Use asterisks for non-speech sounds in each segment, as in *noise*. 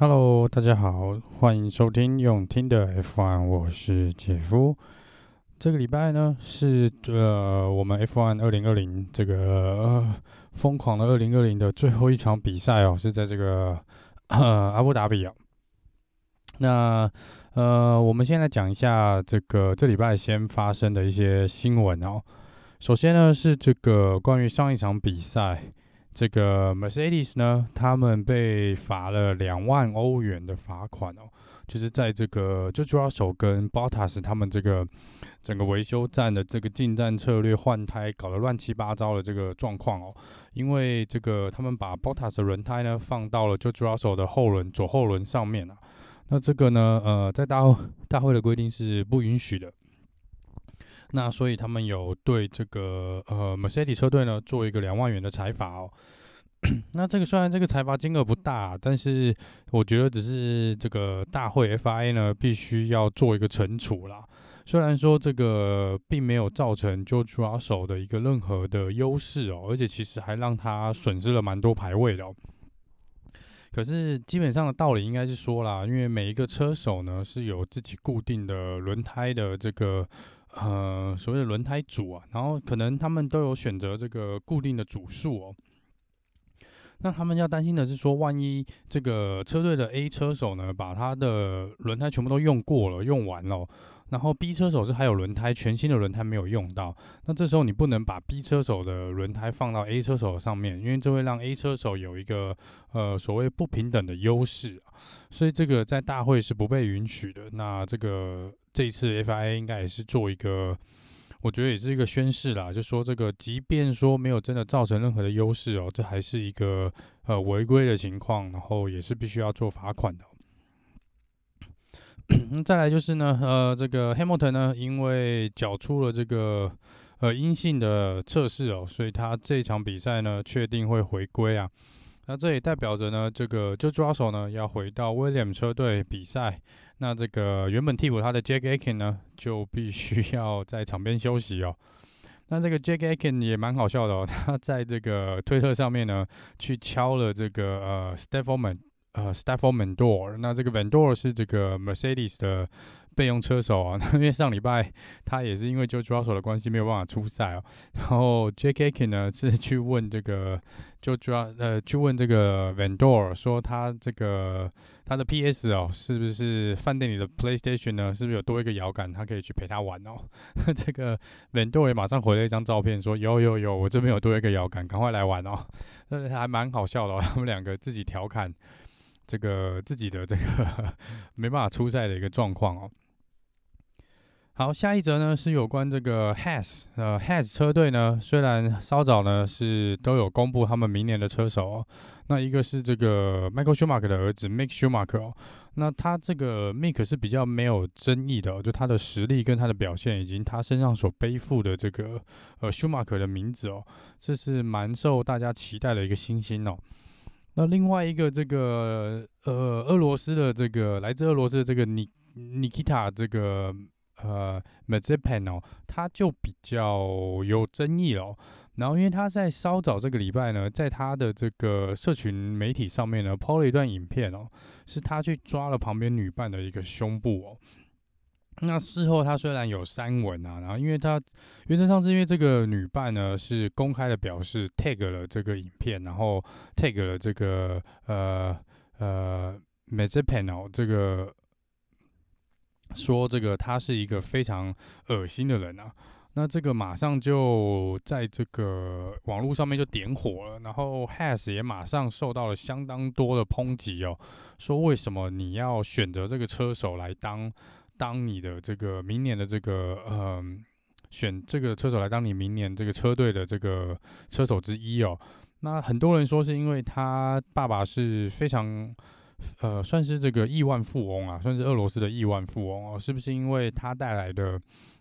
Hello，大家好，欢迎收听用听的 F1，我是杰夫。这个礼拜呢是呃我们 F1 二零二零这个、呃、疯狂的二零二零的最后一场比赛哦，是在这个呃阿布达比啊。那呃我们先来讲一下这个这礼拜先发生的一些新闻哦。首先呢是这个关于上一场比赛。这个 Mercedes 呢，他们被罚了两万欧元的罚款哦，就是在这个 j o j o r s o 跟 Bottas 他们这个整个维修站的这个进站策略换胎搞得乱七八糟的这个状况哦，因为这个他们把 Bottas 的轮胎呢放到了 j o j o r s o 的后轮左后轮上面啊，那这个呢，呃，在大大会的规定是不允许的。那所以他们有对这个呃 Mercedes 车队呢做一个两万元的裁罚哦。那这个虽然这个裁罚金额不大，但是我觉得只是这个大会 FI 呢必须要做一个惩处啦。虽然说这个并没有造成 George Russell 的一个任何的优势哦，而且其实还让他损失了蛮多排位的哦。可是基本上的道理应该是说啦，因为每一个车手呢是有自己固定的轮胎的这个。呃，所谓的轮胎组啊，然后可能他们都有选择这个固定的组数哦。那他们要担心的是说，万一这个车队的 A 车手呢，把他的轮胎全部都用过了、用完了，然后 B 车手是还有轮胎，全新的轮胎没有用到，那这时候你不能把 B 车手的轮胎放到 A 车手上面，因为这会让 A 车手有一个呃所谓不平等的优势，所以这个在大会是不被允许的。那这个。这一次 FIA 应该也是做一个，我觉得也是一个宣示啦，就说这个，即便说没有真的造成任何的优势哦，这还是一个呃违规的情况，然后也是必须要做罚款的。*clears throat* 再来就是呢，呃，这个 Hamilton 呢，因为缴出了这个呃阴性的测试哦，所以他这场比赛呢，确定会回归啊。那这也代表着呢，这个 George Russell 呢要回到 William 车队比赛。那这个原本替补他的 Jack Aiken 呢，就必须 *laughs* 要在场边休息哦。那这个 Jack Aiken 也蛮好笑的哦，他在这个推特上面呢，去敲了这个呃 Stoffel 呃 Stoffel Vandoorne。那这个 Vandoorne 是这个 Mercedes 的。备用车手啊，*laughs* 因为上礼拜他也是因为 George Russell 的关系没有办法出赛哦。然后 Jack Aiken 呢是去问这个 George 呃去问这个 Vandoorne 说他这个他的 PS 哦是不是饭店里的 PlayStation 呢？是不是有多一个摇杆，他可以去陪他玩哦？*laughs* 这个 Vandoorne 也马上回了一张照片说有有有，我这边有多一个摇杆，赶快来玩哦。*laughs* 那还蛮好笑的哦，他们两个自己调侃这个自己的这个 *laughs* 没办法出赛的一个状况哦。好，下一则呢是有关这个 Has 呃 Has 车队呢虽然稍早呢是都有公布他们明年的车手哦，那一个是这个 Michael Schumacher 的儿子 Mick Schumacher 哦，那他这个 Mick 是比较没有争议的哦，就他的实力跟他的表现以及他身上所背负的这个呃 Schumacher 的名字哦，这是蛮受大家期待的一个新星哦。那另外一个这个呃俄罗斯的这个来自俄罗斯的这个尼尼基塔这个。呃，Mazepin 哦，他就比较有争议了。然后，因为他在稍早这个礼拜呢，在他的这个社群媒体上面呢，PO 了一段影片哦，是他去抓了旁边女伴的一个胸部哦。那事后他虽然有删文啊，然后因为他原则上是因为这个女伴呢是公开的表示 tag 了这个影片，然后 tag 了这个呃呃 Mazepin 哦这个。说这个他是一个非常恶心的人啊，那这个马上就在这个网络上面就点火了，然后 Has 也马上受到了相当多的抨击哦，说为什么你要选择这个车手来当当你的这个明年的这个呃选这个车手来当你明年这个车队的这个车手之一哦，那很多人说是因为他爸爸是非常。呃，算是这个亿万富翁啊，算是俄罗斯的亿万富翁哦，是不是因为他带来的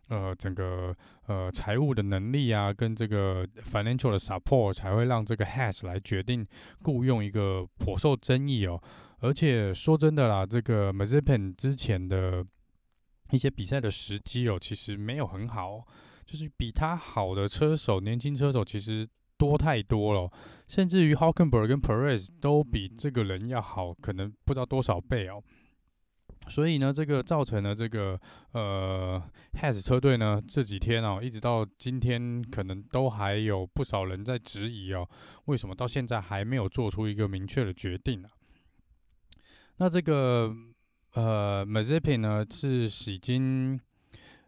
呃整个呃财务的能力啊，跟这个 financial 的 support 才会让这个 Has 来决定雇佣一个颇受争议哦？而且说真的啦，这个 Mazepin 之前的一些比赛的时机哦，其实没有很好，就是比他好的车手，年轻车手其实多太多了，甚至于 Hockenberg 跟 Perez 都比这个人要好，可能不知道多少倍哦。所以呢，这个造成了这个呃 Has 车队呢这几天哦，一直到今天，可能都还有不少人在质疑哦，为什么到现在还没有做出一个明确的决定呢？那这个呃，Mazepin 呢是已经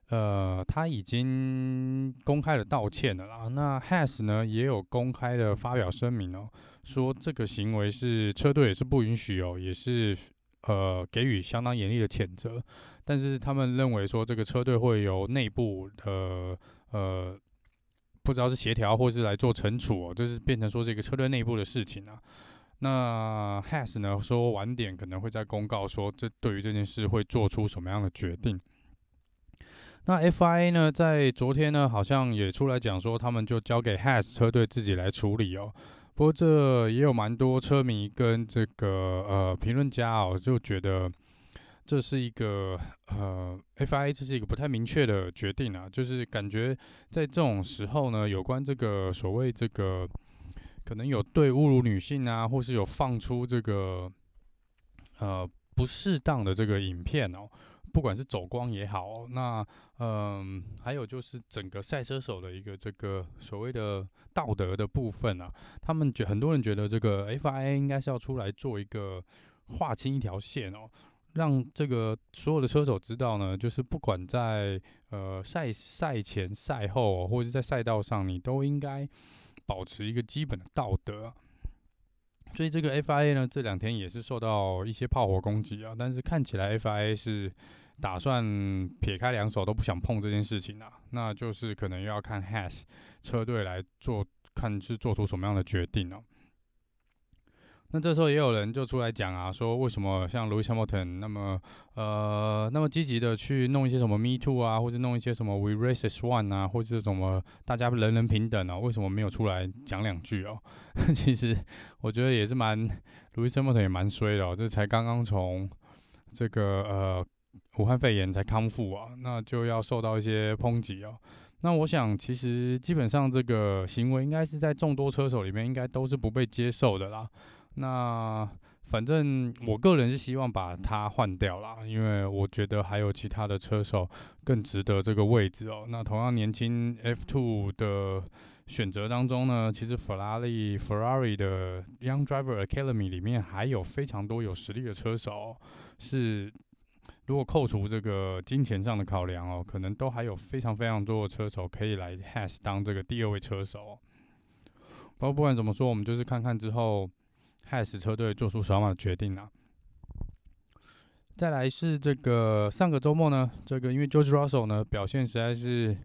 呃，他已经公开的道歉了啦。那 Has 呢也有公开的发表声明哦，说这个行为是车队也是不允许哦，也是。呃，给予相当严厉的谴责，但是他们认为说这个车队会由内部的呃，不知道是协调或是来做惩处哦，就是变成说这个车队内部的事情啊。那 Has 呢说晚点可能会在公告说，这对于这件事会做出什么样的决定。那 FIA 呢在昨天呢好像也出来讲说，他们就交给 Haas 车队自己来处理哦。不过这也有蛮多车迷跟这个呃评论家哦，就觉得这是一个呃 FIA 这是一个不太明确的决定啊，就是感觉在这种时候呢，有关这个所谓这个可能有对侮辱女性啊，或是有放出这个呃不适当的这个影片哦。不管是走光也好，那嗯，还有就是整个赛车手的一个这个所谓的道德的部分啊，他们觉很多人觉得这个 FIA 应该是要出来做一个划清一条线哦，让这个所有的车手知道呢，就是不管在呃赛赛前赛后或者是在赛道上，你都应该保持一个基本的道德。所以这个 FIA 呢，这两天也是受到一些炮火攻击啊，但是看起来 FIA 是打算撇开两手都不想碰这件事情啊，那就是可能又要看 Has 车队来做，看是做出什么样的决定呢。那这时候也有人就出来讲啊，说为什么像 Louis Hamilton 那么呃那么积极的去弄一些什么 Me Too 啊，或者弄一些什么 We Race as One 啊，或者是什么大家人人平等啊，为什么没有出来讲两句哦？*laughs* 其实我觉得也是蛮 Louis Hamilton 也蛮衰的哦，这才刚刚从这个呃武汉肺炎才康复啊，那就要受到一些抨击哦。那我想其实基本上这个行为应该是在众多车手里面应该都是不被接受的啦。那反正我个人是希望把它换掉啦，因为我觉得还有其他的车手更值得这个位置哦。那同样年轻 F2 的选择当中呢，其实法拉利 Ferrari 的 Young Driver Academy 里面还有非常多有实力的车手，是如果扣除这个金钱上的考量哦，可能都还有非常非常多的车手可以来 Haas 当这个第二位车手。不过不管怎么说，我们就是看看之后。Haas 车队做出什么样的决定啊？再来是这个上个周末呢，这个因为 George Russell 呢表现实在是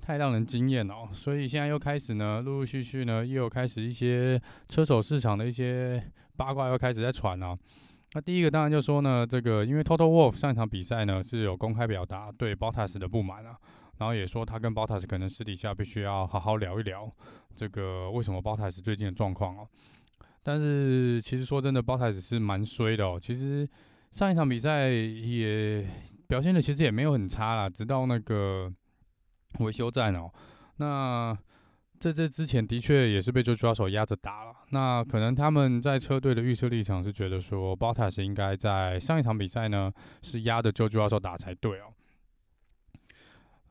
太让人惊艳了，所以现在又开始呢，陆陆续续呢又有开始一些车手市场的一些八卦又开始在传了。那第一个当然就说呢，这个因为 Total Wolf 上一场比赛呢是有公开表达对 Bottas 的不满啊，然后也说他跟 Bottas 可能私底下必须要好好聊一聊这个为什么 Bottas 最近的状况哦。但是其实说真的，BOTA 是蛮衰的哦。其实上一场比赛也表现的其实也没有很差啦，直到那个维修站哦。那在这之前的确也是被 George Russell 压着打了。那可能他们在车队的预测立场是觉得说 botus 应该在上一场比赛呢是压着 George Russell 打才对哦。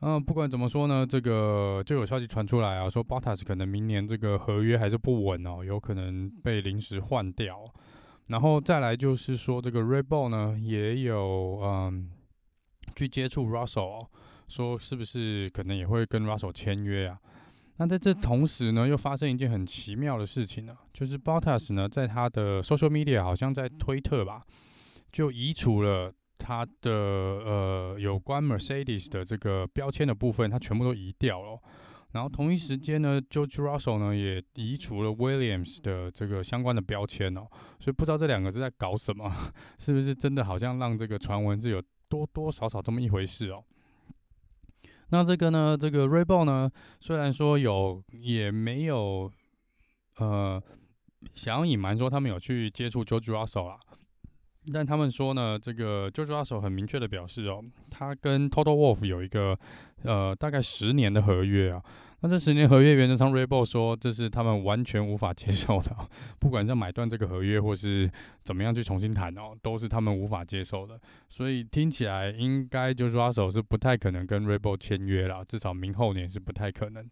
嗯，不管怎么说呢，这个就有消息传出来啊，说 Bottas 可能明年这个合约还是不稳哦，有可能被临时换掉。然后再来就是说，这个 Rebel 呢也有嗯去接触 Russell，说是不是可能也会跟 Russell 签约啊？那在这同时呢，又发生一件很奇妙的事情呢，就是 Bottas 呢在他的 Social Media 好像在推特吧，就移除了。他的呃有关 Mercedes 的这个标签的部分，他全部都移掉了。然后同一时间呢，George Russell 呢也移除了 Williams 的这个相关的标签哦。所以不知道这两个是在搞什么，*laughs* 是不是真的好像让这个传闻是有多多少少这么一回事哦？那这个呢，这个 r e b o l 呢，虽然说有也没有呃想要隐瞒说他们有去接触 George Russell 啦。但他们说呢，这个 George Russell 很明确的表示哦，他跟 Total Wolf 有一个呃大概十年的合约啊。那这十年合约原则上 Rebel 说这是他们完全无法接受的，不管是买断这个合约，或是怎么样去重新谈哦，都是他们无法接受的。所以听起来应该就是 Russell 是不太可能跟 Rebel 签约了，至少明后年是不太可能。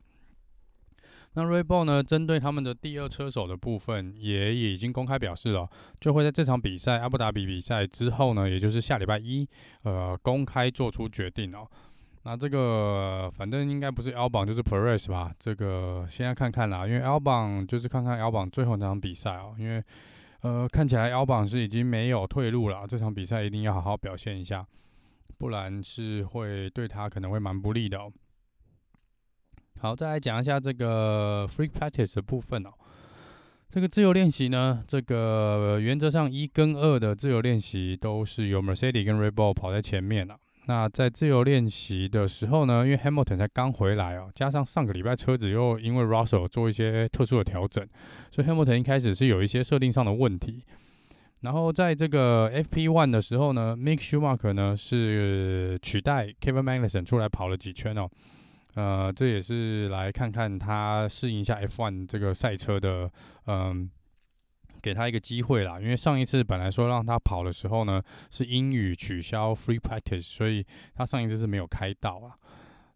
那 r e b o l 呢，针对他们的第二车手的部分，也已经公开表示了，就会在这场比赛阿布达比比赛之后呢，也就是下礼拜一，呃，公开做出决定哦。那这个反正应该不是 lb 就是 Perez 吧？这个现在看看啦，因为 lb 就是看看 lb 最后那场比赛哦，因为呃看起来 lb 是已经没有退路了，这场比赛一定要好好表现一下，不然是会对他可能会蛮不利的哦。好，再来讲一下这个 Free Practice 的部分哦。这个自由练习呢，这个原则上一跟二的自由练习都是由 Mercedes 跟 Red Bull 跑在前面了。那在自由练习的时候呢，因为 Hamilton 才刚回来哦，加上上个礼拜车子又因为 Russell 做一些特殊的调整，所以 Hamilton 一开始是有一些设定上的问题。然后在这个 FP1 的时候呢，Mick Schumacher 呢是取代 Kevin Magnussen 出来跑了几圈哦，呃，这也是来看看他适应一下 F1 这个赛车的，嗯。给他一个机会啦，因为上一次本来说让他跑的时候呢，是因雨取消 free practice，所以他上一次是没有开到啊。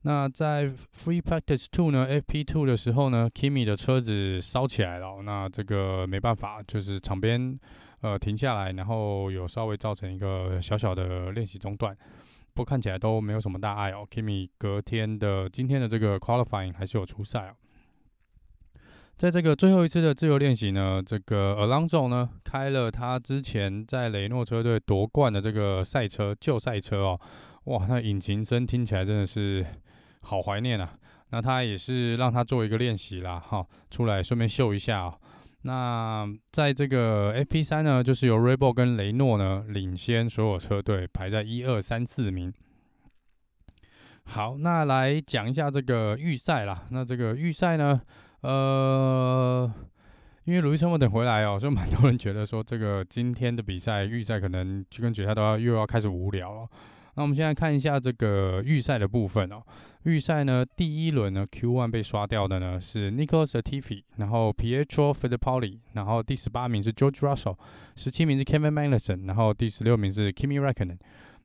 那在 free practice two 呢，FP two 的时候呢，Kimi 的车子烧起来了，那这个没办法，就是场边呃停下来，然后有稍微造成一个小小的练习中断，不过看起来都没有什么大碍哦。Kimi 隔天的今天的这个 qualifying 还是有出赛哦。在这个最后一次的自由练习呢，这个 Alonso 呢开了他之前在雷诺车队夺冠的这个赛车旧赛车哦，哇，那引擎声听起来真的是好怀念啊。那他也是让他做一个练习啦，哈，出来顺便秀一下哦。那在这个 FP3 呢，就是由 Rebel 跟雷诺呢领先所有车队，排在一二三四名。好，那来讲一下这个预赛啦。那这个预赛呢？呃，因为路易斯·汉密尔顿回来哦，所以蛮多人觉得说，这个今天的比赛预赛可能就跟决赛都要又要开始无聊了。那我们现在看一下这个预赛的部分哦。预赛呢，第一轮呢，Q1 被刷掉的呢是 Nicholas Atifi，然后 Pietro Fittipaldi，然后第十八名是 George Russell，十七名是 Kevin Magnussen，然后第十六名是 Kimi Räikkönen。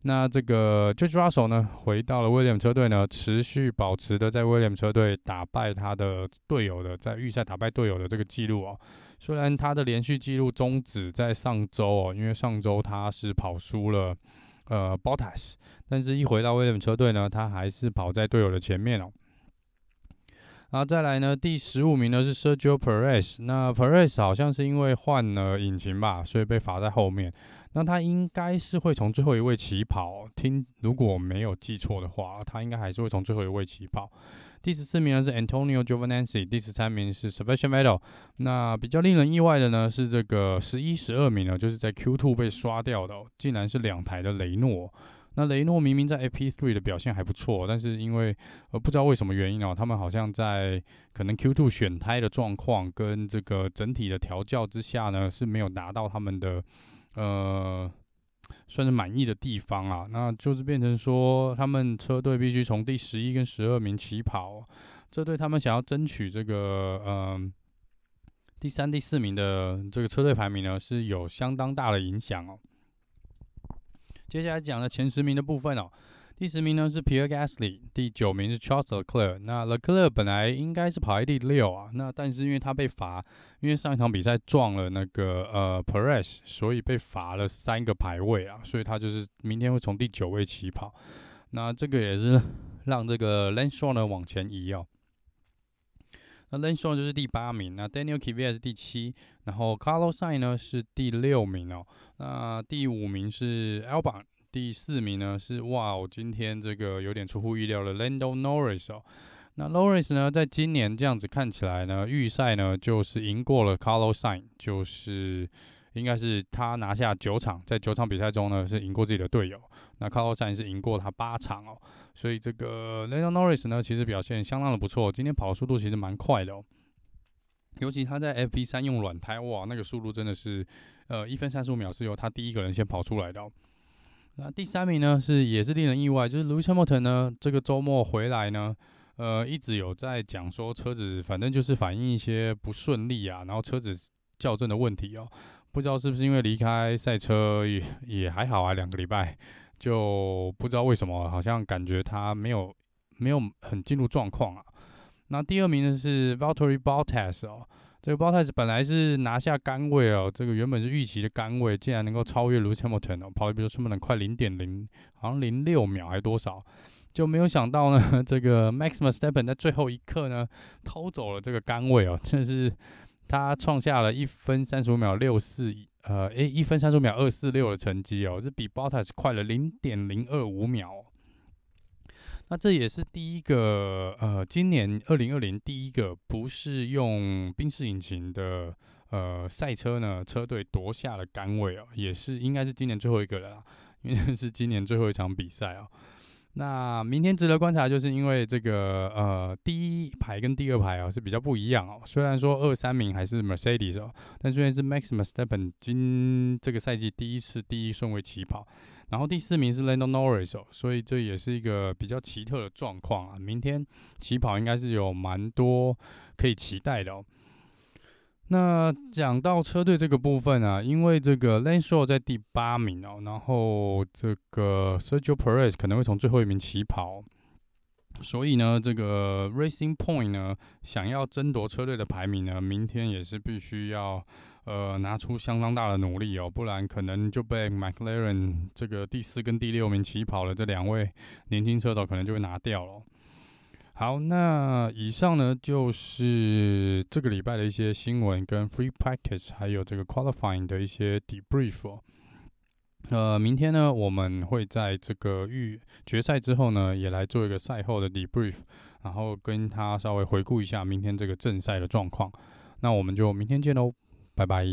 那这个 George Russell 呢，回到了威廉车队呢，持续保持的在威廉车队打败他的队友的，在预赛打败队友的这个记录哦。虽然他的连续记录终止在上周哦，因为上周他是跑输了呃 Bottas，但是一回到威廉车队呢，他还是跑在队友的前面哦。然后再来呢，第十五名呢是 Sergio Perez，那 Perez 好像是因为换了引擎吧，所以被罚在后面。那他应该是会从最后一位起跑，听如果没有记错的话，他应该还是会从最后一位起跑。第十四名呢是 Antonio Giovinazzi，第十三名是 Sebastian Vettel。那比较令人意外的呢是这个十一、十二名呢，就是在 Q2 被刷掉的，竟然是两台的雷诺。那雷诺明明在 FP3 的表现还不错，但是因为呃不知道为什么原因哦，他们好像在可能 Q2 选胎的状况跟这个整体的调教之下呢，是没有达到他们的。呃，算是满意的地方啊，那就是变成说，他们车队必须从第十一跟十二名起跑，这对他们想要争取这个嗯第三、第四名的这个车队排名呢，是有相当大的影响哦。接下来讲的前十名的部分哦。第十名呢是 Pierre Gasly，第九名是 Charles Leclerc。那 Leclerc 本来应该是排第六啊，那但是因为他被罚，因为上一场比赛撞了那个呃 Perez，所以被罚了三个排位啊，所以他就是明天会从第九位起跑。那这个也是 *laughs* 让这个 Lance Stroll 呢往前移哦。那 Lance Stroll 就是第八名，那 Daniel Kvyat 是第七，然后 Carlos Sainz 呢是第六名哦。那第五名是 Albon。第四名呢是哇，我今天这个有点出乎意料的 Lando Norris 哦。那 Norris 呢，在今年这样子看起来呢，预赛呢就是赢过了 Carlos Sain，就是应该是他拿下九场，在九场比赛中呢是赢过自己的队友。那 Carlos Sain 是赢过他八场哦，所以这个 Lando Norris 呢其实表现相当的不错，今天跑的速度其实蛮快的哦。尤其他在 FP 三用软胎，哇，那个速度真的是呃一分三十五秒是由他第一个人先跑出来的哦。那第三名呢，是也是令人意外，就是 Lewis Hamilton 呢，这个周末回来呢，呃，一直有在讲说车子反正就是反映一些不顺利啊，然后车子校正的问题哦。不知道是不是因为离开赛车也也还好啊，两个礼拜就不知道为什么，好像感觉他没有没有很进入状况啊。那第二名呢是 Valtteri Bottas 哦，这个 Bottas 本来是拿下杆位哦，这个原本是预期的杆位，竟然能够超越 Lewis Hamilton 哦，跑的比 Lewis Hamilton 快零点零，好像零六秒还多少，就没有想到呢，这个 Max Verstappen 在最后一刻呢偷走了这个杆位哦，真的是。他创下了一分三十五秒六四，呃，诶，一分三十五秒二四六的成绩哦，这比 Bottas 快了零点零二五秒。那这也是第一个，呃，今年二零二零第一个不是用宾士引擎的呃赛车呢，车队夺下了杆位哦，也是应该是今年最后一个了，因为是今年最后一场比赛哦。那明天值得观察，就是因为这个呃，第一排跟第二排啊是比较不一样哦。虽然说二三名还是 Mercedes 哦，但虽然是 Max Verstappen 今这个赛季第一次第一顺位起跑，然后第四名是 Lando Norris 哦，所以这也是一个比较奇特的状况啊。明天起跑应该是有蛮多可以期待的哦。那讲到车队这个部分啊，因为这个 Lance Stroll 在第八名哦，然后这个 Sergio Perez 可能会从最后一名起跑，所以呢，这个 Racing Point 呢想要争夺车队的排名呢，明天也是必须要呃拿出相当大的努力哦，不然可能就被 McLaren 这个第四跟第六名起跑的这两位年轻车手可能就会拿掉了。好，那以上呢就是这个礼拜的一些新闻跟 free practice，还有这个 qualifying 的一些 debrief。呃，明天呢，我们会在这个预决赛之后呢，也来做一个赛后的 debrief，然后跟他稍微回顾一下明天这个正赛的状况。那我们就明天见喽，拜拜。